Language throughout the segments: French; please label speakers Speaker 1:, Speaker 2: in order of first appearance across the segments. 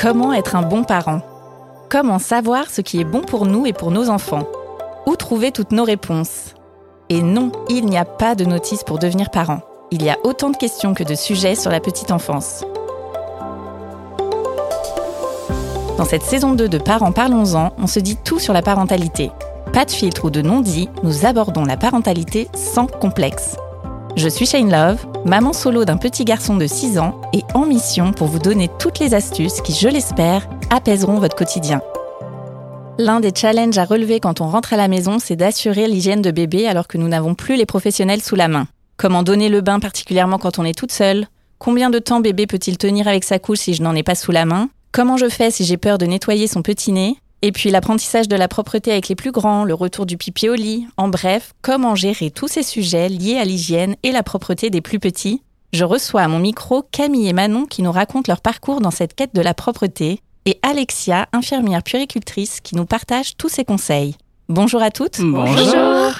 Speaker 1: Comment être un bon parent? Comment savoir ce qui est bon pour nous et pour nos enfants? Où trouver toutes nos réponses? Et non, il n'y a pas de notice pour devenir parent. Il y a autant de questions que de sujets sur la petite enfance. Dans cette saison 2 de Parents Parlons-en, on se dit tout sur la parentalité. Pas de filtre ou de non-dit, nous abordons la parentalité sans complexe. Je suis Shane Love, maman solo d'un petit garçon de 6 ans et en mission pour vous donner toutes les astuces qui, je l'espère, apaiseront votre quotidien. L'un des challenges à relever quand on rentre à la maison, c'est d'assurer l'hygiène de bébé alors que nous n'avons plus les professionnels sous la main. Comment donner le bain particulièrement quand on est toute seule? Combien de temps bébé peut-il tenir avec sa couche si je n'en ai pas sous la main? Comment je fais si j'ai peur de nettoyer son petit nez? Et puis l'apprentissage de la propreté avec les plus grands, le retour du pipi au lit, en bref, comment gérer tous ces sujets liés à l'hygiène et la propreté des plus petits. Je reçois à mon micro Camille et Manon qui nous racontent leur parcours dans cette quête de la propreté, et Alexia, infirmière puricultrice, qui nous partage tous ses conseils. Bonjour à toutes.
Speaker 2: Bonjour.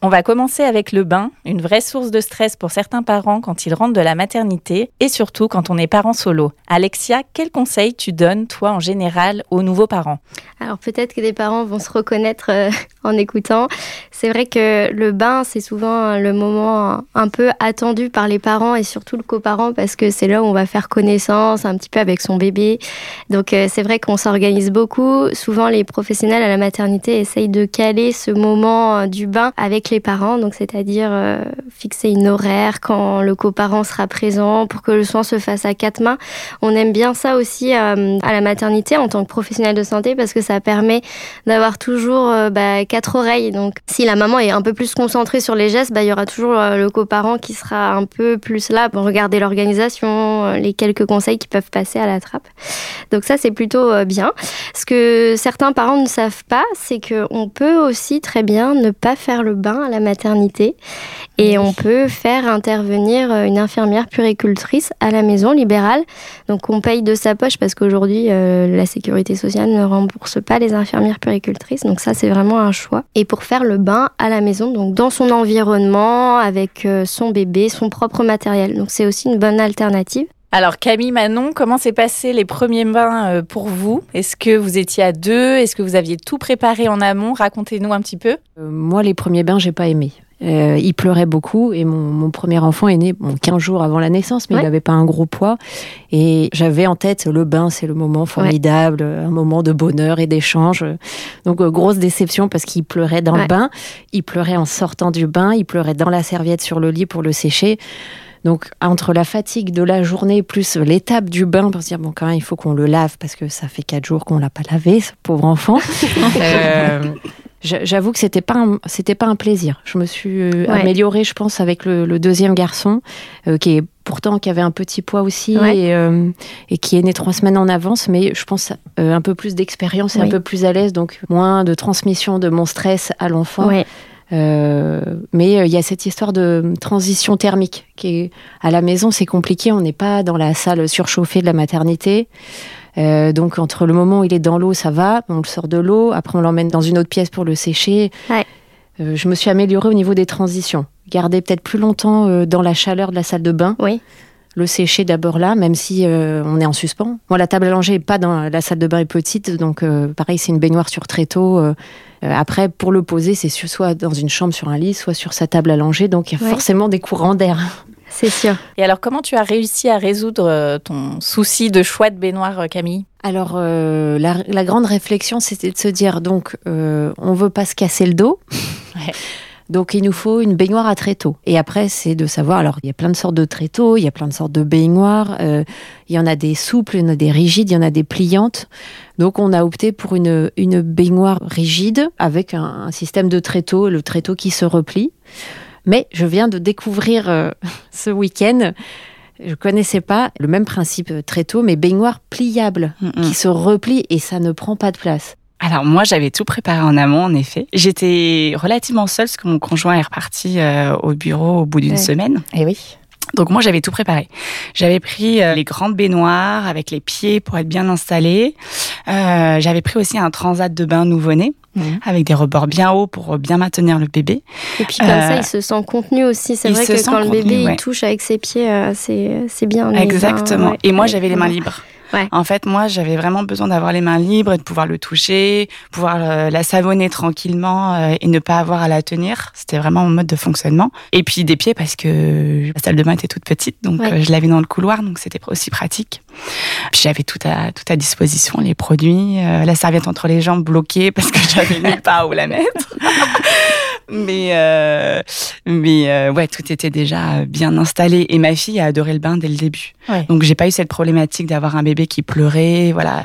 Speaker 1: On va commencer avec le bain, une vraie source de stress pour certains parents quand ils rentrent de la maternité et surtout quand on est parent solo. Alexia, quels conseils tu donnes, toi, en général, aux nouveaux parents?
Speaker 2: Alors peut-être que des parents vont se reconnaître euh, en écoutant. C'est vrai que le bain, c'est souvent le moment un peu attendu par les parents et surtout le coparent parce que c'est là où on va faire connaissance un petit peu avec son bébé. Donc euh, c'est vrai qu'on s'organise beaucoup. Souvent les professionnels à la maternité essayent de caler ce moment euh, du bain avec les parents, donc c'est-à-dire euh, fixer une horaire quand le coparent sera présent pour que le soin se fasse à quatre mains. On aime bien ça aussi euh, à la maternité en tant que professionnel de santé parce que ça permet d'avoir toujours euh, bah, quatre oreilles. Donc si la maman est un peu plus concentrée sur les gestes, bah, il y aura toujours le coparent qui sera un peu plus là pour regarder l'organisation, les quelques conseils qui peuvent passer à la trappe. Donc ça c'est plutôt bien. Ce que certains parents ne savent pas, c'est qu'on peut aussi très bien ne pas faire le bain à la maternité et on peut faire intervenir euh, une infirmière puricultrice à la maison libérale. Donc on paye de sa poche parce qu'aujourd'hui euh, la sécurité sociale ne rembourse pas les infirmières puricultrices. Donc ça c'est vraiment un choix. Et pour faire le bain à la maison, donc dans son environnement avec euh, son bébé, son propre matériel. Donc c'est aussi une bonne alternative.
Speaker 1: Alors Camille Manon, comment s'est passé les premiers bains pour vous? Est-ce que vous étiez à deux? Est-ce que vous aviez tout préparé en amont? Racontez-nous un petit peu.
Speaker 3: moi, les premiers bains, j'ai pas aimé. Euh, il pleurait beaucoup et mon, mon, premier enfant est né bon, 15 jours avant la naissance, mais il n'avait pas un gros poids. Et j'avais en tête le bain, c'est le moment formidable, un moment de bonheur et d'échange. Donc euh, grosse déception parce qu'il pleurait dans le bain, il pleurait en sortant du bain, il pleurait dans la serviette sur le lit pour le sécher. Donc entre la fatigue de la journée plus l'étape du bain pour se dire bon quand même il faut qu'on le lave parce que ça fait quatre jours qu'on l'a pas lavé ce pauvre enfant. euh, J'avoue que c'était pas c'était pas un plaisir. Je me suis euh, améliorée, je pense, avec le, deuxième garçon, euh, qui est pourtant qui avait un petit poids aussi et, euh, et, qui est né trois semaines en avance, mais je pense un peu plus d'expérience et un peu plus à l'aise, donc moins de transmission de mon stress à l'enfant. Mais il y a cette histoire de transition thermique qui est à la maison, c'est compliqué. On n'est pas dans la salle surchauffée de la maternité. Euh, donc entre le moment où il est dans l'eau, ça va, on le sort de l'eau, après on l'emmène dans une autre pièce pour le sécher. Euh, je me suis améliorée au niveau des transitions. Garder peut-être plus longtemps euh, dans la chaleur de la salle de bain.
Speaker 2: Oui.
Speaker 3: Le sécher d'abord là, même si on est en suspens. Moi, la table à langer n'est pas dans la salle de bain est petite, donc pareil, c'est une baignoire sur tréteau. après, pour le poser, c'est soit dans une chambre sur un lit, soit sur sa table à langer, donc il y a forcément des courants d'air.
Speaker 2: C'est sûr.
Speaker 1: Et alors, comment tu as réussi à résoudre euh, ton souci de choix de baignoire, euh, Camille?
Speaker 3: Alors, euh, la, grande réflexion, c'était de se dire, donc, euh, on veut pas se casser le dos. Donc il nous faut une baignoire à tréteaux. Et après, c'est de savoir, alors il y a plein de sortes de tréteaux, il y a plein de sortes de baignoires, il y en a des souples, il y en a des rigides, il y en a des pliantes. Donc on a opté pour une, une baignoire rigide avec un, un système de tréteaux, le tréteau qui se replie. Mais je viens de découvrir euh, ce week-end, je connaissais pas le même principe euh, très tôt, mais baignoire pliable qui se replie et ça ne prend pas de place.
Speaker 4: Alors moi j'avais tout préparé en amont en effet. J'étais relativement seule parce que mon conjoint est reparti euh, au bureau au bout d'une semaine.
Speaker 1: Et eh oui.
Speaker 4: Donc moi j'avais tout préparé. J'avais pris les grandes baignoires avec les pieds pour être bien installés. j'avais pris aussi un transat de bain nouveau-né Mhm. avec des rebords bien hauts pour bien maintenir le bébé.
Speaker 2: Et puis comme ça, euh, il se sent contenu aussi. C'est vrai que quand le bébé il touche avec ses pieds, euh, c'est bien.
Speaker 4: Exactement. Et moi, j'avais les mains libres. En fait, moi, j'avais vraiment besoin d'avoir les mains libres et de pouvoir le toucher, pouvoir euh, la savonner tranquillement euh, et ne pas avoir à la tenir. C'était vraiment mon mode de fonctionnement. Et puis des pieds parce que la salle de bain était toute petite, donc euh, je l'avais dans le couloir, donc c'était aussi pratique. Puis j'avais tout à tout à disposition, les produits, la serviette entre les jambes bloquée parce que j'avais nulle part où la mettre. Mais euh, mais euh, ouais, tout était déjà bien installé et ma fille a adoré le bain dès le début. Donc j'ai pas eu cette problématique d'avoir un bébé qui pleurait, voilà.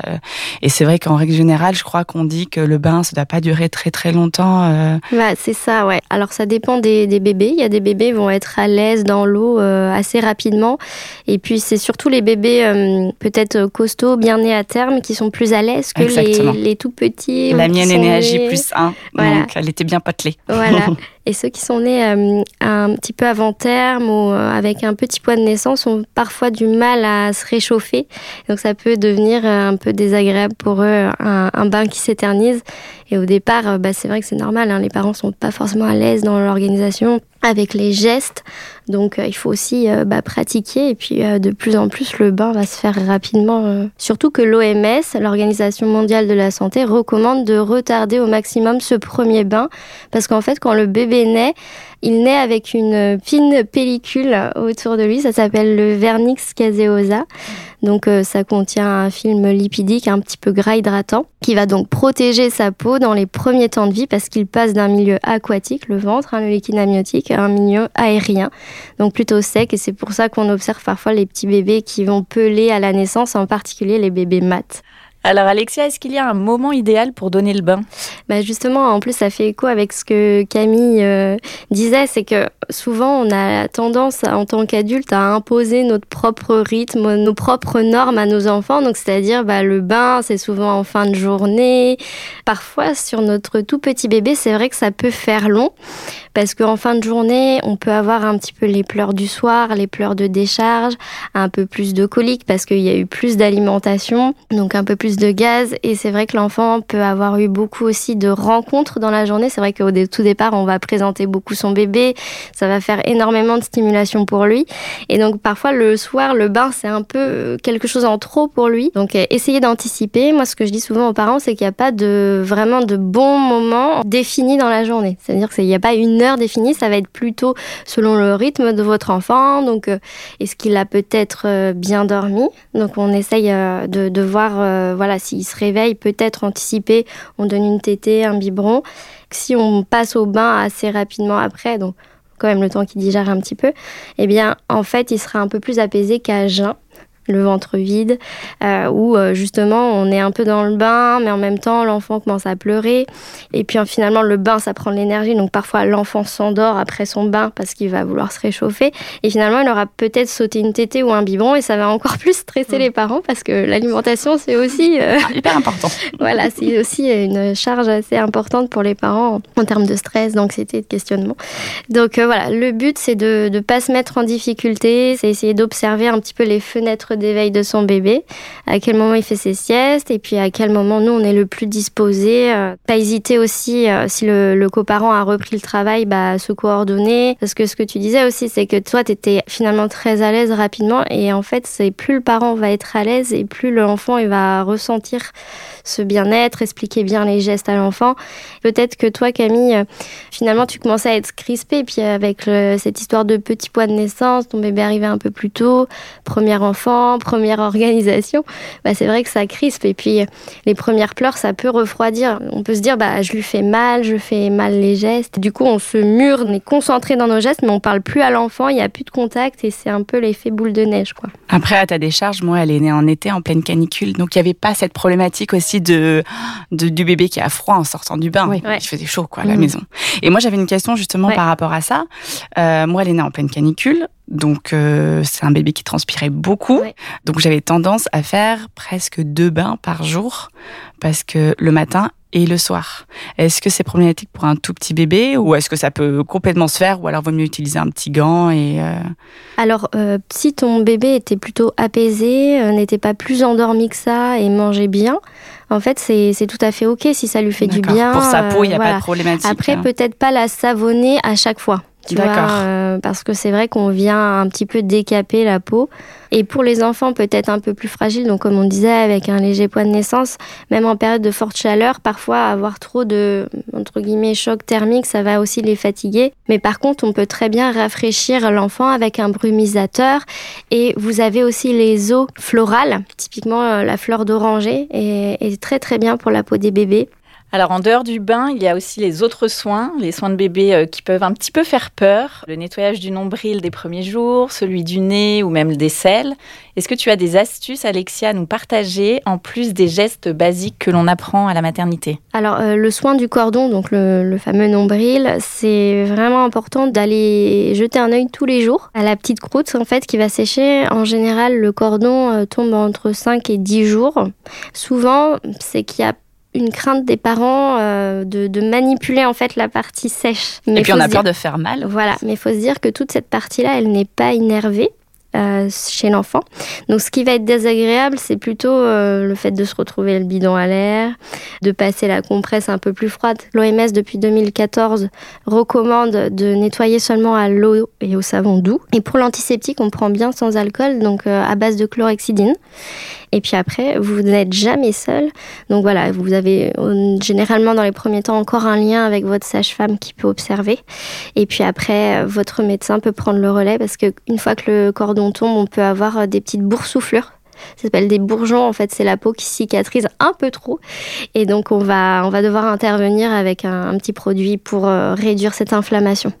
Speaker 4: Et c'est vrai qu'en règle générale, je crois qu'on dit que le bain ça doit pas durer très très longtemps. Euh.
Speaker 2: Bah, c'est ça, ouais. Alors ça dépend des, des, bébés. Il y a des bébés qui vont être à l'aise dans l'eau euh, assez rapidement, et puis c'est surtout les bébés euh, peut-être costauds, bien nés à terme, qui sont plus à l'aise que les, les, tout petits.
Speaker 4: La mienne est née à J plus 1, donc elle était bien potelée.
Speaker 2: Voilà. Yeah. Et ceux qui sont nés euh, un petit peu avant terme ou euh, avec un petit poids de naissance ont parfois du mal à se réchauffer. Donc ça peut devenir euh, un peu désagréable pour eux, un, bain qui s'éternise. Et au départ, bah, c'est vrai que c'est normal, hein, les parents sont pas forcément à l'aise dans l'organisation avec les gestes. Donc il faut aussi bah, pratiquer et puis de plus en plus le bain va se faire rapidement. Surtout que l'OMS, l'Organisation mondiale de la santé, recommande de retarder au maximum ce premier bain parce qu'en fait quand le bébé naît, il naît avec une fine pellicule autour de lui, ça s'appelle le vernix caseosa. Donc euh, ça contient un film lipidique un petit peu gras hydratant qui va donc protéger sa peau dans les premiers temps de vie parce qu'il passe d'un milieu aquatique, le ventre, hein, le liquide amniotique, à un milieu aérien, donc plutôt sec et c'est pour ça qu'on observe parfois les petits bébés qui vont peler à la naissance, en particulier les bébés mat.
Speaker 1: Alors Alexia, est-ce qu'il y a un moment idéal pour donner le bain?
Speaker 2: Bah Justement, en plus, ça fait écho avec ce que Camille euh, disait, c'est que souvent on a tendance en tant qu'adulte à imposer notre propre rythme, nos propres normes à nos enfants. Donc c'est-à-dire bah, le bain, c'est souvent en fin de journée. Parfois sur notre tout petit bébé, c'est vrai que ça peut faire long parce qu'en fin de journée, on peut avoir un petit peu les pleurs du soir, les pleurs de décharge, un peu plus de coliques parce qu'il y a eu plus d'alimentation, donc un peu plus de gaz. Et c'est vrai que l'enfant peut avoir eu beaucoup aussi de rencontres dans la journée. C'est vrai qu'au tout départ, on va présenter beaucoup son bébé, ça va faire énormément de stimulation pour lui. Et donc parfois le soir, le bain, c'est un peu euh, quelque chose en trop pour lui. Donc euh, essayez d'anticiper. Moi, ce que je dis souvent aux parents, c'est qu'il n'y a pas de vraiment de bons moments définis dans la journée. C'est-à-dire qu'il n'y a pas une définie, ça va être plutôt selon le rythme de votre enfant. Donc, euh, est-ce qu'il a peut-être bien dormi? Donc, on essaye euh, de, voir, voilà, s'il se réveille, peut-être anticiper. On donne une tétée, un biberon. Si on passe au bain assez rapidement après, donc quand même le temps qu'il digère un petit peu, eh bien, en fait, il sera un peu plus apaisé qu'à jeun le ventre vide, euh, où euh, justement on est un peu dans le bain, mais en même temps l'enfant commence à pleurer. Et puis finalement le bain ça prend de l'énergie, donc parfois l'enfant s'endort après son bain parce qu'il va vouloir se réchauffer. Et finalement il aura peut-être sauté une tétée ou un biberon et ça va encore plus stresser les parents parce que l'alimentation c'est aussi
Speaker 4: euh, ah, hyper important.
Speaker 2: voilà, c'est aussi une charge assez importante pour les parents en termes de stress, d'anxiété, de questionnement. Donc voilà, le but c'est de ne pas se mettre en difficulté, c'est essayer d'observer un petit peu les fenêtres d'éveil de son bébé, à quel moment il fait ses siestes et puis à quel moment nous on est le plus disposé. Euh, pas hésiter aussi euh, si le, coparent a repris le travail, bah, se coordonner. Parce que ce que tu disais aussi, c'est que toi tu étais finalement très à l'aise rapidement et en fait c'est plus le parent va être à l'aise et plus l'enfant il va ressentir ce bien-être, expliquer bien les gestes à l'enfant. Peut-être que toi Camille, euh, finalement tu commençais à être crispée puis avec cette histoire de petit poids de naissance, ton bébé arrivait un peu plus tôt, premier enfant première organisation, bah, c'est vrai que ça crispe. Et puis, les premières pleurs, ça peut refroidir. On peut se dire, bah, je lui fais mal, je fais mal les gestes. Du coup, on se mure, on est concentré dans nos gestes, mais on parle plus à l'enfant, il n'y a plus de contact et c'est un peu l'effet boule de neige. Quoi.
Speaker 4: Après, à ta décharge, moi, elle est née en été, en pleine canicule. Donc, il n'y avait pas cette problématique aussi de, du bébé qui a froid en sortant du bain. Il faisait chaud, quoi, à la mmh. maison. Et moi, j'avais une question justement par rapport à ça. Euh, moi, elle est née en pleine canicule. Donc euh, c'est un bébé qui transpirait beaucoup. Donc j'avais tendance à faire presque deux bains par jour parce que le matin et le soir. Est-ce que c'est problématique pour un tout petit bébé ou est-ce que ça peut complètement se faire ou alors vaut mieux utiliser un petit gant et euh,
Speaker 2: Alors euh, si ton bébé était plutôt apaisé, n'était pas plus endormi que ça et mangeait bien, en fait, c'est tout à fait OK si ça lui fait du bien.
Speaker 4: Pour sa peau, il n'y a pas de problématique.
Speaker 2: Après,
Speaker 4: hein.
Speaker 2: peut-être pas la savonner à chaque fois. Tu vois, parce que c'est vrai qu'on vient un petit peu décaper la peau. Et pour les enfants peut-être un peu plus fragiles, donc comme on disait, avec un léger poids de naissance, même en période de forte chaleur, parfois avoir trop de, entre guillemets, choc thermique, ça va aussi les fatiguer. Mais par contre, on peut très bien rafraîchir l'enfant avec un brumisateur. Et vous avez aussi les eaux florales, typiquement la fleur d'oranger, et, et très très bien pour la peau des bébés.
Speaker 1: Alors en dehors du bain, il y a aussi les autres soins, les soins de bébé euh, qui peuvent un petit peu faire peur. Le nettoyage du nombril des premiers jours, celui du nez ou même des selles. Est-ce que tu as des astuces, Alexia, à nous partager en plus des gestes basiques que l'on apprend à la maternité?
Speaker 2: Alors euh, le soin du cordon, donc le, fameux nombril, c'est vraiment important d'aller jeter un œil tous les jours à la petite croûte en fait qui va sécher. En général, le cordon euh, tombe entre 5 et 10 jours. Souvent, c'est qu'il y a une crainte des parents euh, de, manipuler en fait la partie sèche.
Speaker 1: Mais Et puis on a peur de faire mal.
Speaker 2: Voilà, mais il faut se dire que toute cette partie-là, elle n'est pas innervée. Euh, chez l'enfant. Donc ce qui va être désagréable, c'est plutôt euh, le fait de se retrouver le bidon à l'air, de passer la compresse un peu plus froide. L'OMS depuis 2014 recommande de nettoyer seulement à l'eau et au savon doux. Et pour l'antiseptique, on prend bien sans alcool, donc à base de chlorhexidine. Et puis après, vous n'êtes jamais seul. Donc voilà, vous avez généralement dans les premiers temps encore un lien avec votre sage-femme qui peut observer. Et puis après, votre médecin peut prendre le relais parce qu'une fois que le cordon tombe, on peut avoir des petites boursouflures ça s'appelle des bourgeons. En fait, c'est la peau qui cicatrise un peu trop. Et donc, on va, on va devoir intervenir avec un, petit produit pour euh, réduire cette inflammation.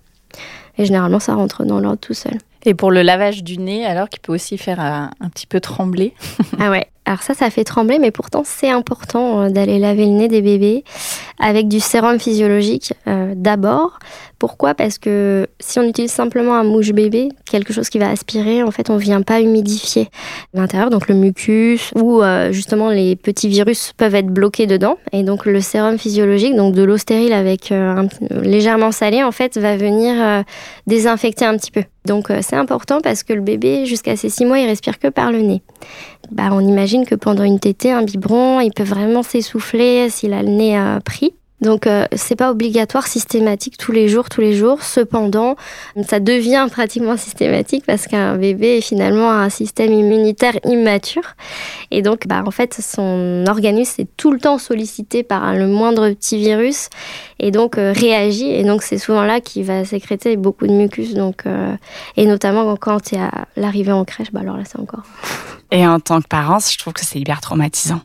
Speaker 2: Et généralement, ça rentre dans l'ordre tout seul.
Speaker 1: Et pour le lavage du nez, alors qu'il peut aussi faire un, un petit peu trembler.
Speaker 2: ah ouais, alors ça, ça fait trembler, mais pourtant c'est important euh, d'aller laver le nez des bébés avec du sérum physiologique euh, d'abord. Pourquoi? Parce que si on utilise simplement un mouche bébé, quelque chose qui va aspirer, en fait, on vient pas humidifier l'intérieur, donc le mucus ou euh, justement les petits virus peuvent être bloqués dedans. Et donc le sérum physiologique, donc de l'eau stérile avec légèrement salé, en fait, va venir désinfecter un petit peu. Donc c'est important parce que le bébé, jusqu'à ses six mois, il respire que par le nez. Bah, on imagine que pendant une tétée, un biberon, il peut vraiment s'essouffler s'il a le nez euh, pris. Donc euh, c'est pas obligatoire systématique tous les jours, tous les jours. Cependant, ça devient pratiquement systématique parce qu'un bébé est finalement un système immunitaire immature et donc bah en fait son organisme est tout le temps sollicité par le moindre petit virus et donc euh, réagit et donc c'est souvent là qu'il va sécréter beaucoup de mucus donc euh, et notamment quand il y a l'arrivée en crèche, bah alors là c'est encore
Speaker 4: et en tant que parent, je trouve que c'est hyper traumatisant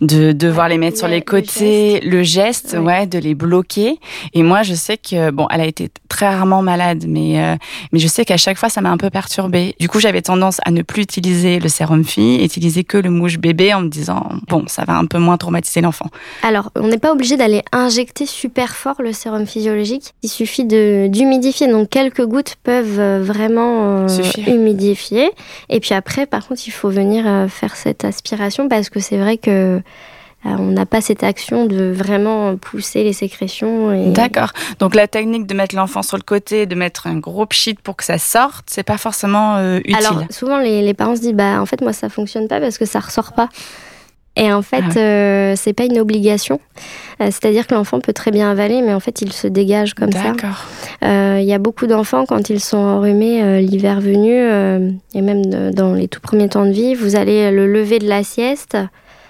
Speaker 4: de devoir les mettre sur les côtés, le geste, ouais, de les bloquer. Et moi, je sais que bon, elle a été très rarement malade, mais euh, mais je sais qu'à chaque fois, ça m'a un peu perturbée. Du coup, j'avais tendance à ne plus utiliser le sérum fille, utiliser que le mouche bébé, en me disant bon, ça va un peu moins traumatiser l'enfant.
Speaker 2: Alors, on n'est pas obligé d'aller injecter super fort le sérum physiologique. Il suffit de d'humidifier. Donc quelques gouttes peuvent euh, vraiment euh, humidifier. Et puis après, par contre, il faut venir euh, faire cette aspiration parce que c'est vrai que euh, on n'a pas cette action de vraiment pousser les sécrétions.
Speaker 4: D'accord. Donc la technique de mettre l'enfant sur le côté, de mettre un gros pchit pour que ça sorte, c'est pas forcément euh, utile.
Speaker 2: Alors souvent les, parents se disent bah en fait moi ça fonctionne pas parce que ça ressort pas. Et en fait, ah c'est pas une obligation. C'est-à-dire que l'enfant peut très bien avaler, mais en fait, il se dégage comme ça. D'accord. Il y a beaucoup d'enfants, quand ils sont enrhumés l'hiver venu, et même dans les tout premiers temps de vie, vous allez le lever de la sieste.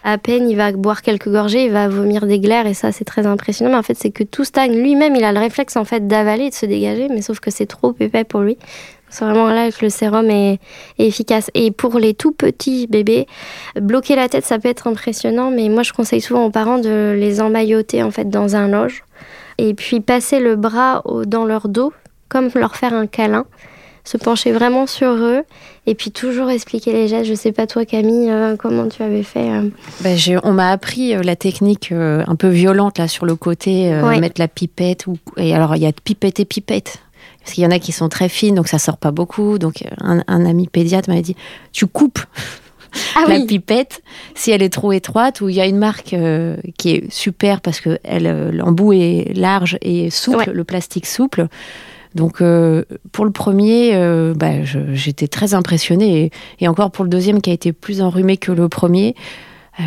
Speaker 2: À peine il va boire quelques gorgées, il va vomir des glaires et ça c'est très impressionnant. Mais en fait c'est que tout stagne. Lui-même il a le réflexe en fait d'avaler et de se dégager, mais sauf que c'est trop épais pour lui. C'est vraiment là que le sérum est, efficace. Et pour les tout petits bébés, bloquer la tête, ça peut être impressionnant, mais moi je conseille souvent aux parents de les emmailloter en fait dans un loge et puis passer le bras dans leur dos, comme leur faire un câlin, se pencher vraiment sur eux et puis toujours expliquer les gestes. Je sais pas toi Camille, euh, comment tu avais fait euh
Speaker 3: ben, On m'a appris euh, la technique un peu violente là sur le côté, mettre la pipette. Ou... Et alors il y a pipette et pipette. Parce qu'il y en a qui sont très fines, donc ça sort pas beaucoup. Donc un, ami pédiatre m'avait dit, tu coupes ah la pipette si elle est trop étroite ou il y a une marque euh, qui est super parce que euh, l'embout est large et souple, le plastique souple. Donc euh, pour le premier, bah, j'étais très impressionnée et, encore pour le deuxième qui a été plus enrhumé que le premier,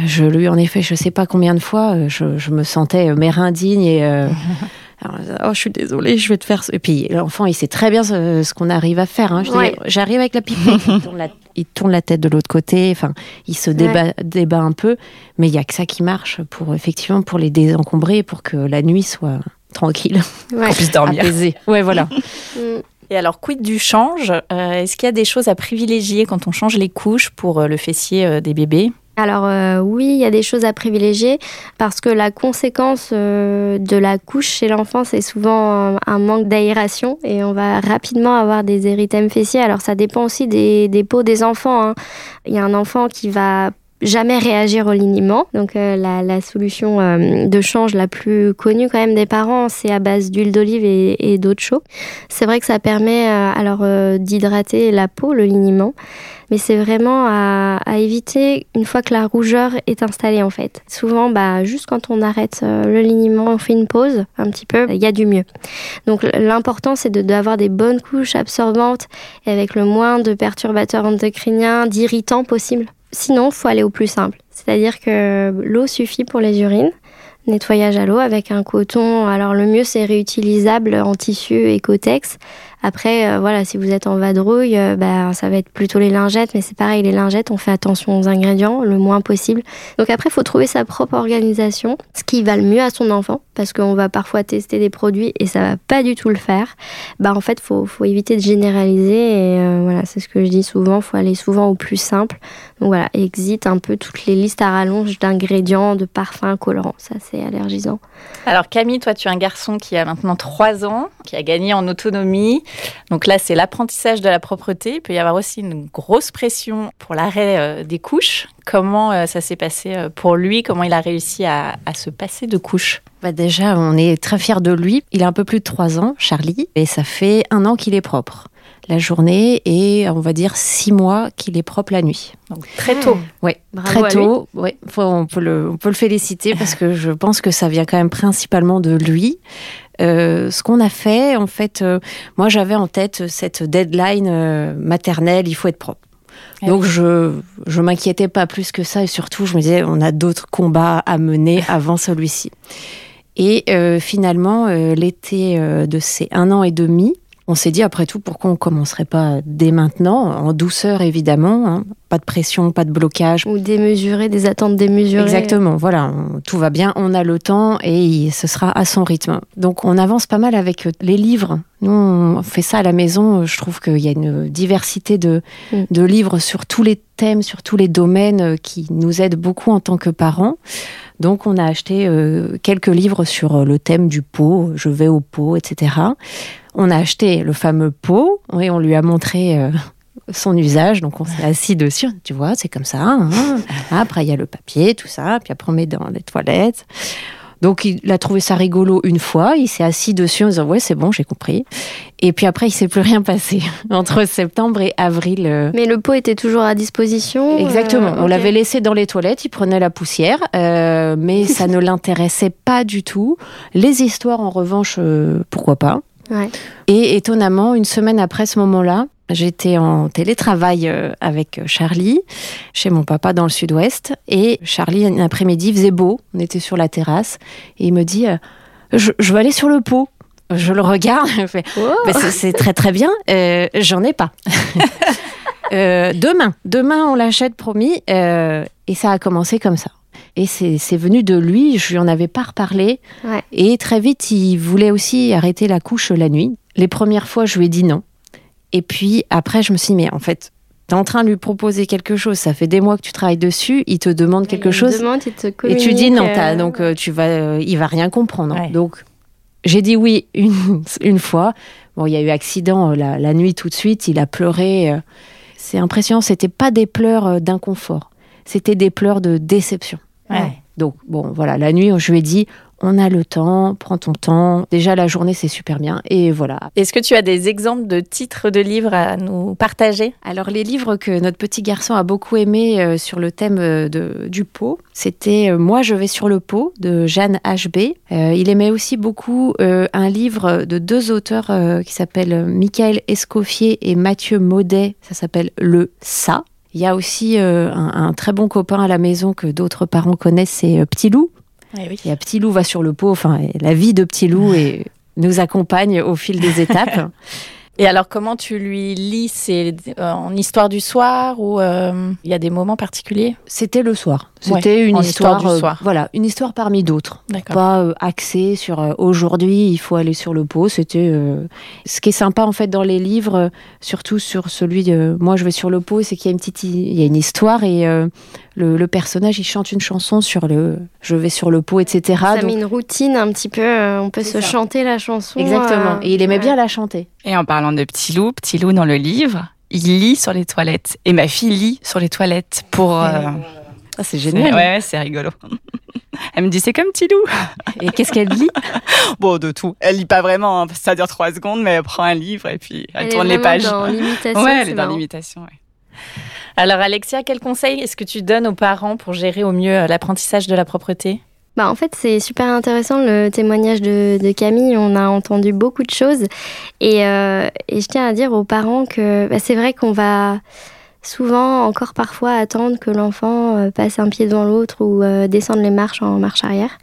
Speaker 3: je lui en effet je sais pas combien de fois, je, je me sentais mère indigne et oh, je suis désolée, je vais te faire. Et puis l'enfant, il sait très bien ce, qu'on arrive à faire. Hein. J'arrive avec la pipette, il, tourne la, tête de l'autre côté. Enfin, il se débat, débat un peu, mais il y a que ça qui marche pour effectivement pour les désencombrer, pour que la nuit soit tranquille,
Speaker 4: qu'on puisse dormir.
Speaker 3: Apaisée. Ouais, voilà.
Speaker 1: Mm. Et alors, quid du change? Euh, Est-ce qu'il y a des choses à privilégier quand on change les couches pour euh, le fessier euh, des bébés?
Speaker 2: Alors oui, il y a des choses à privilégier parce que la conséquence de la couche chez l'enfant, c'est souvent un, manque d'aération et on va rapidement avoir des érythèmes fessiers. Alors ça dépend aussi des, peaux des enfants. Hein. Il y a un enfant qui va jamais réagir au liniment. Donc euh, la, solution euh, de change la plus connue quand même des parents, c'est à base d'huile d'olive et, d'eau de. C'est vrai que ça permet euh, alors d'hydrater la peau, le liniment, mais c'est vraiment à, éviter une fois que la rougeur est installée en fait. Souvent, bah, juste quand on arrête le liniment, on fait une pause un petit peu, il y a du mieux. Donc l'important c'est d'avoir des bonnes couches absorbantes et avec le moins de perturbateurs endocriniens, d'irritants possibles Sinon, faut aller au plus simple. C'est-à-dire que l'eau suffit pour les urines. Nettoyage à l'eau avec un coton. Alors le mieux c'est réutilisable en tissu écotex après, euh, voilà, si vous êtes en vadrouille, euh, bah, ça va être plutôt les lingettes, mais c'est pareil, les lingettes, on fait attention aux ingrédients le moins possible. Donc après, il faut trouver sa propre organisation, ce qui va le mieux à son enfant, parce qu'on va parfois tester des produits et ça va pas du tout le faire. Bah en fait, faut, faut éviter de généraliser et euh, voilà, c'est ce que je dis souvent, faut aller souvent au plus simple. Donc voilà, exit un peu toutes les listes à rallonge d'ingrédients, de parfums, colorants, ça c'est allergisant.
Speaker 1: Alors Camille, toi tu es un garçon qui a maintenant 3 ans, qui a gagné en autonomie. Donc là, c'est l'apprentissage de la propreté. Il peut y avoir aussi une grosse pression pour l'arrêt euh, des couches. Comment euh, ça s'est passé euh, pour lui? Comment il a réussi à, se passer de couches?
Speaker 3: Bah déjà, on est très fiers de lui. Il a un peu plus de 3 ans, Charlie, et ça fait un an qu'il est propre la journée et on va dire six mois qu'il est propre la nuit.
Speaker 1: Donc très tôt.
Speaker 3: Oui, très tôt. Ouais, on, peut le, on peut le féliciter parce que je pense que ça vient quand même principalement de lui. Euh, ce qu'on a fait, en fait, euh, moi j'avais en tête cette deadline euh, maternelle, il faut être propre. Eh Donc je je m'inquiétais pas plus que ça et surtout je me disais on a d'autres combats à mener avant celui-ci. Et finalement l'été de ces un an et demi, on s'est dit, après tout, pourquoi on commencerait pas dès maintenant, en douceur évidemment, hein. pas de pression, pas de blocage.
Speaker 2: Ou démesuré, des attentes démesurées.
Speaker 3: Exactement, voilà, tout va bien, on a le temps et ce sera à son rythme. Donc on avance pas mal avec euh, les livres. Nous, on fait ça à la maison, je trouve qu'il y a une diversité de, mm. de livres sur tous les thèmes, sur tous les domaines euh, qui nous aident beaucoup en tant que parents. Donc on a acheté euh, quelques livres sur le thème du pot, je vais au pot, etc. On a acheté le fameux pot et on lui a montré euh, son usage. Donc on s'est assis dessus. Tu vois, c'est comme ça. Hein. Après, il y a le papier, tout ça. Puis après, on met dans les toilettes. Donc il a trouvé ça rigolo une fois, il s'est assis dessus en disant ouais c'est bon j'ai compris. Et puis après il s'est plus rien passé entre septembre et avril. Euh.
Speaker 2: Mais le pot était toujours à disposition.
Speaker 3: Exactement, on l'avait laissé dans les toilettes, il prenait la poussière, mais ça ne l'intéressait pas du tout. Les histoires en revanche pourquoi pas. Et étonnamment, une semaine après ce moment-là, J'étais en télétravail euh, avec euh, Charlie chez mon papa dans le sud-ouest et Charlie un après-midi faisait beau, on était sur la terrasse et il me dit euh, je, vais aller sur le pot. Je le regarde, je fais oh. c'est très très bien, j'en ai pas. demain, demain on l'achète promis et ça a commencé comme ça. Et c'est venu de lui, je lui en avais pas reparlé. Et très vite, il voulait aussi arrêter la couche la nuit. Les premières fois, je lui ai dit non. Et puis après, je me suis dit, mais en fait, tu es en train de lui proposer quelque chose, ça fait des mois que tu travailles dessus, il te demande quelque chose. et tu dis non, euh, donc euh, tu vas, euh, il va rien comprendre. Donc j'ai dit oui une, une, fois. Bon, il y a eu accident la, la, nuit tout de suite, il a pleuré. C'est impressionnant, c'était pas des pleurs d'inconfort, c'était des pleurs de déception. Donc, bon, voilà, la nuit, je lui ai dit, on a le temps, prends ton temps. Déjà, la journée, c'est super bien. Et voilà.
Speaker 1: Est-ce que tu as des exemples de titres de livres à nous partager?
Speaker 3: Alors, les livres que notre petit garçon a beaucoup aimé euh, sur le thème euh, de, du pot, c'était euh, Moi, je vais sur le pot de Jeanne H.B. il aimait aussi beaucoup un livre de deux auteurs qui s'appellent Michael Escoffier et Mathieu Maudet. Ça s'appelle Le Ça. Il y a aussi euh, un, très bon copain à la maison que d'autres parents connaissent, c'est euh, Petit Loup. Eh oui. Et Petit Loup va sur le pot. Enfin, la vie de Petit Loup et nous accompagne au fil des étapes.
Speaker 1: Et alors, comment tu lui lis C'est euh, en histoire du soir ou euh, il y a des moments particuliers?
Speaker 3: C'était le soir. C'était une histoire,
Speaker 1: du
Speaker 3: euh, voilà, une histoire parmi d'autres. Pas axée sur aujourd'hui il faut aller sur le pot. C'était ce qui est sympa en fait dans les livres, surtout sur celui de moi je vais sur le pot, c'est qu'il y a une petite, il y a une histoire et le, personnage il chante une chanson sur le je vais sur le pot, etc.
Speaker 2: Ça met une routine un petit peu. on peut se chanter la chanson.
Speaker 3: Exactement. et il aimait bien la chanter.
Speaker 4: Et en parlant de Petit Loup, Petit Loup dans le livre, il lit sur les toilettes. Et ma fille lit sur les toilettes pour. Euh,
Speaker 3: ah, c'est génial.
Speaker 4: Ouais, c'est rigolo. Elle me dit c'est comme Petit Loup.
Speaker 3: Et qu'est-ce qu'elle lit?
Speaker 4: Bon, de tout. Elle lit pas vraiment, hein, ça dure trois secondes, mais elle prend un livre et puis elle, tourne les pages.
Speaker 2: Dans l'imitation.
Speaker 4: Ouais, elle est dans l'imitation.
Speaker 1: Alors Alexia, quel conseil est-ce que tu donnes aux parents pour gérer au mieux l'apprentissage de la propreté?
Speaker 2: Bah, en fait, c'est super intéressant le témoignage de, Camille. On a entendu beaucoup de choses. Et, euh, et je tiens à dire aux parents que bah, c'est vrai qu'on va souvent encore parfois attendre que l'enfant euh, passe un pied devant l'autre ou euh, descende les marches en marche arrière.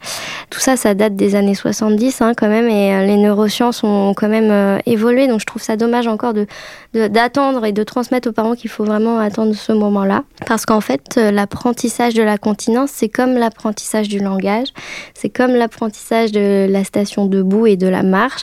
Speaker 2: Tout ça, ça date des années 70 hein, quand même et euh, les neurosciences ont quand même évolué. Donc je trouve ça dommage encore de, d'attendre et de transmettre aux parents qu'il faut vraiment attendre ce moment-là. Parce qu'en fait, l'apprentissage de la continence, c'est comme l'apprentissage du langage, c'est comme l'apprentissage de la station debout et de la marche.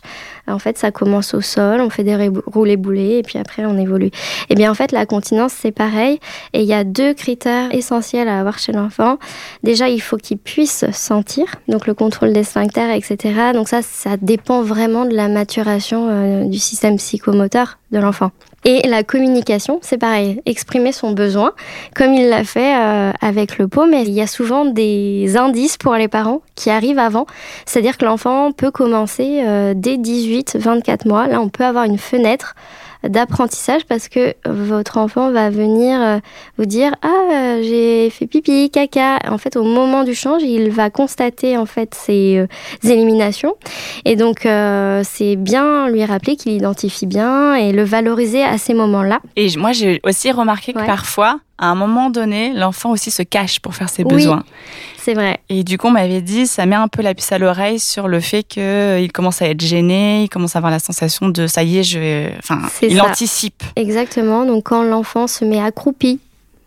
Speaker 2: En fait, ça commence au sol, on fait des roulés boulets et puis après on évolue. Et eh bien en fait, la continence, c'est pareil. Et il y a deux critères essentiels à avoir chez l'enfant. Déjà, il faut qu'il puisse sentir, donc le contrôle des sphincters, etc. Donc ça, ça dépend vraiment de la maturation euh, du système psychomoteur de l'enfant. Et la communication, c'est pareil, exprimer son besoin, comme il l'a fait euh, avec le pot, mais il y a souvent des indices pour les parents qui arrivent avant. C'est-à-dire que l'enfant peut commencer euh, dès 18-24 mois. Là, on peut avoir une fenêtre d'apprentissage parce que votre enfant va venir euh, vous dire ah j'ai fait pipi caca en fait au moment du change il va constater en fait ces euh, éliminations. Et donc euh, c'est bien lui rappeler qu'il identifie bien et le valoriser à ces moments-là.
Speaker 4: Et moi j'ai aussi remarqué que parfois à un moment donné, l'enfant aussi se cache pour faire ses besoins.
Speaker 2: C'est vrai.
Speaker 4: Et du coup, on m'avait dit, ça met un peu la puce à l'oreille sur le fait qu'il commence à être gêné, il commence à avoir la sensation de ça y est, je vais. Enfin, il anticipe.
Speaker 2: Exactement. Donc, quand l'enfant se met accroupi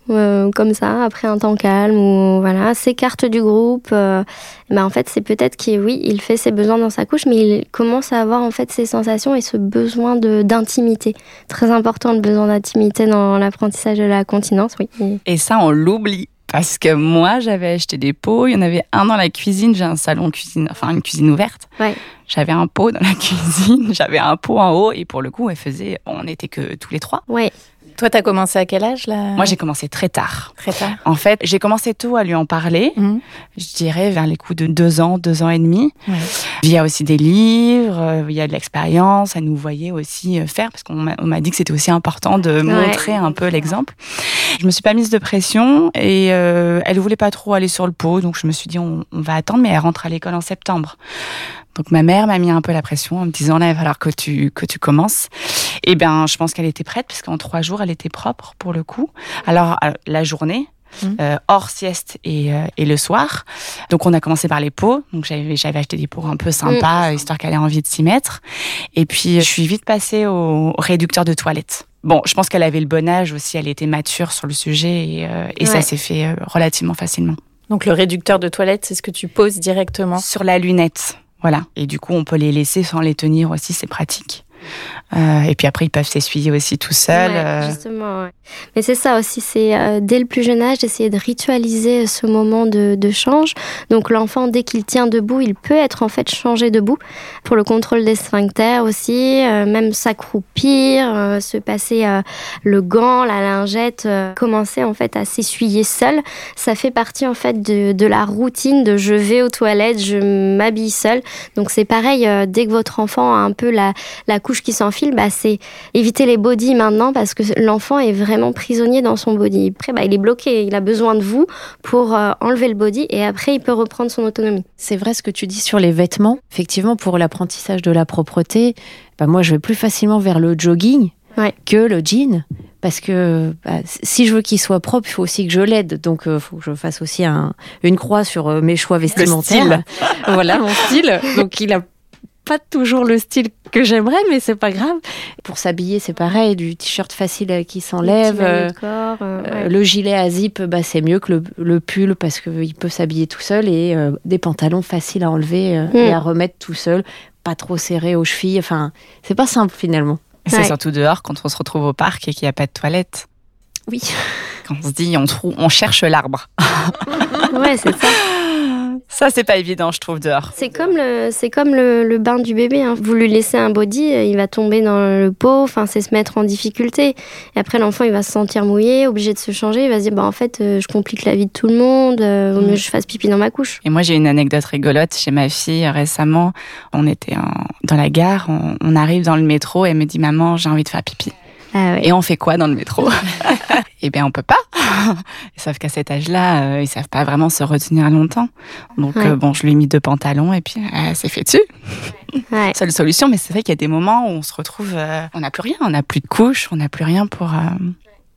Speaker 2: euh, comme ça, après un temps calme, ou voilà, s'écarte du groupe. Euh, ben en fait, c'est peut-être qu'il, oui, il fait ses besoins dans sa couche, mais il commence à avoir en fait ses sensations et ce besoin de d'intimité. Très important le besoin d'intimité dans l'apprentissage de la continence, oui.
Speaker 4: Et ça, on l'oublie. Parce que moi, j'avais acheté des pots. Il y en avait un dans la cuisine. J'ai un salon cuisine, enfin une cuisine ouverte.
Speaker 2: Ouais.
Speaker 4: J'avais un pot dans la cuisine. J'avais un pot en haut. Et pour le coup, elle faisait. On n'était que tous les trois.
Speaker 2: Ouais.
Speaker 1: Toi, t'as commencé à quel âge là
Speaker 4: Moi, j'ai commencé très tard.
Speaker 1: Très tard.
Speaker 4: En fait, j'ai commencé tôt à lui en parler. Mhm. Je dirais vers les coups de deux ans, deux ans et demi. Ouais. Il y a aussi des livres, euh, il y a de l'expérience. Elle nous voyait aussi euh, faire parce qu'on m'a dit que c'était aussi important de montrer un peu l'exemple. Je me suis pas mise de pression et euh, elle voulait pas trop aller sur le pot, donc je me suis dit on, on va attendre, mais elle rentre à l'école en septembre. Donc ma mère m'a mis un peu la pression en me disant là il va falloir que tu que tu commences. Et eh bien je pense qu'elle était prête puisqu'en trois jours elle était propre pour le coup. Alors euh, la journée. Mmh. Euh, hors sieste et, euh, et, le soir. Donc on a commencé par les pots. Donc j'avais j'avais acheté des pots un peu sympas mmh. histoire qu'elle ait envie de s'y mettre. Et puis je suis vite passée au, réducteur de toilette. Bon, je pense qu'elle avait le bon âge aussi. Elle était mature sur le sujet et, et ça s'est fait relativement facilement.
Speaker 1: Donc le réducteur de toilette, c'est ce que tu poses directement?
Speaker 4: Sur la lunette. Voilà. Et du coup, on peut les laisser sans les tenir aussi, c'est pratique. Euh, et puis après, ils peuvent s'essuyer aussi tout seuls.
Speaker 2: Euh. justement, Mais c'est ça aussi, c'est euh, dès le plus jeune âge d'essayer de ritualiser ce moment de, de change. Donc l'enfant, dès qu'il tient debout, il peut être en fait changé debout pour le contrôle des sphincters aussi, même s'accroupir, se passer le gant, la lingette, commencer en fait à s'essuyer seul. Ça fait partie en fait de, de, la routine de je vais aux toilettes, je m'habille seul. Donc c'est pareil, dès que votre enfant a un peu la, la couche qui s'enfile, bah, c'est éviter les bodies maintenant parce que l'enfant est vraiment prisonnier dans son body. Après, bah, il est bloqué, il a besoin de vous pour euh, enlever le body et après, il peut reprendre son autonomie.
Speaker 3: C'est vrai ce que tu dis sur les vêtements. Effectivement, pour l'apprentissage de la propreté, bah, moi, je vais plus facilement vers le jogging que le jean parce que bah, si je veux qu'il soit propre, il faut aussi que je l'aide. Donc, il faut que je fasse aussi un, une croix sur mes choix vestimentaires. voilà mon style. Donc, il a pas toujours le style que j'aimerais, mais c'est pas grave. Pour s'habiller, c'est pareil, du t-shirt facile qui s'enlève.
Speaker 2: Euh, euh,
Speaker 3: le gilet à zip, bah, c'est mieux que le, pull parce qu'il peut s'habiller tout seul et euh, des pantalons faciles à enlever et mm. à remettre tout seul, pas trop serrés aux chevilles. Enfin, c'est pas simple finalement.
Speaker 4: C'est surtout dehors quand on se retrouve au parc et qu'il n'y a pas de toilette.
Speaker 3: Oui.
Speaker 4: Quand on se dit on, trouve, on cherche l'arbre.
Speaker 2: ouais, c'est ça.
Speaker 4: Ça, c'est pas évident, je trouve, dehors.
Speaker 2: C'est comme le, c'est comme le, bain du bébé. Hein. Vous lui laissez un body, il va tomber dans le pot. Enfin, c'est se mettre en difficulté. Et après, l'enfant, il va se sentir mouillé, obligé de se changer. Il va se dire, bah en fait, euh, je complique la vie de tout le monde. Euh, vaut mieux que je fasse pipi dans ma couche.
Speaker 4: Et moi, j'ai une anecdote rigolote chez ma fille récemment. On était dans la gare, on, on arrive dans le métro et elle me dit, maman, j'ai envie de faire pipi. Ah Et on fait quoi dans le métro Eh bien, on peut pas. Sauf qu'à cet âge-là, euh, ils savent pas vraiment se retenir longtemps. Donc, euh, bon, je lui ai mis deux pantalons et puis euh, c'est fait dessus. Ouais. Seule solution, mais c'est vrai qu'il y a des moments où on se retrouve, on n'a plus rien, on n'a plus de couches, on n'a plus rien pour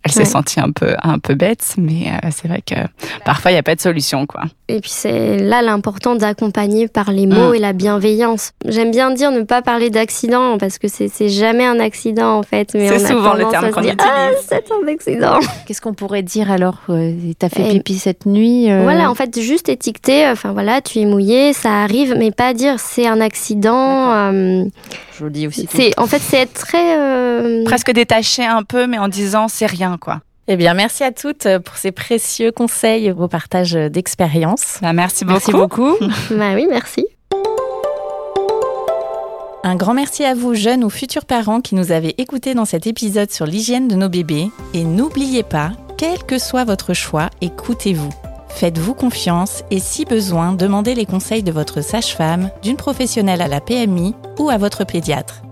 Speaker 4: elle s'est sentie un peu, un peu bête, mais euh, c'est vrai que parfois il n'y a pas de solution, quoi.
Speaker 2: Et puis c'est là l'important d'accompagner par les mots mm. et la bienveillance. J'aime bien dire ne pas parler d'accident parce que c'est jamais un accident en fait.
Speaker 4: C'est souvent le terme qu'on utilise.
Speaker 2: Ah, c'est un accident.
Speaker 3: Qu'est-ce qu'on pourrait dire alors euh, T'as fait pipi cette nuit
Speaker 2: euh? Voilà, en fait, juste étiqueter. Enfin voilà, tu es mouillé, ça arrive, mais pas dire c'est un accident.
Speaker 3: Je le dis aussi.
Speaker 2: C'est en fait c'est être très
Speaker 4: presque détaché un peu, mais en disant c'est rien quoi.
Speaker 1: Eh bien, merci à toutes pour ces précieux conseils et vos partages d'expérience.
Speaker 4: Bah, merci beaucoup.
Speaker 3: Merci beaucoup.
Speaker 2: bah oui, merci.
Speaker 1: Un grand merci à vous, jeunes ou futurs parents, qui nous avez écoutés dans cet épisode sur l'hygiène de nos bébés. Et n'oubliez pas, quel que soit votre choix, écoutez-vous. Faites-vous confiance et si besoin, demandez les conseils de votre sage-femme, d'une professionnelle à la PMI ou à votre pédiatre.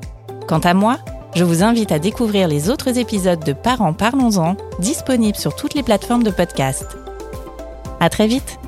Speaker 1: Quant à moi, je vous invite à découvrir les autres épisodes de Parents Parlons-en, disponibles sur toutes les plateformes de podcast. À très vite!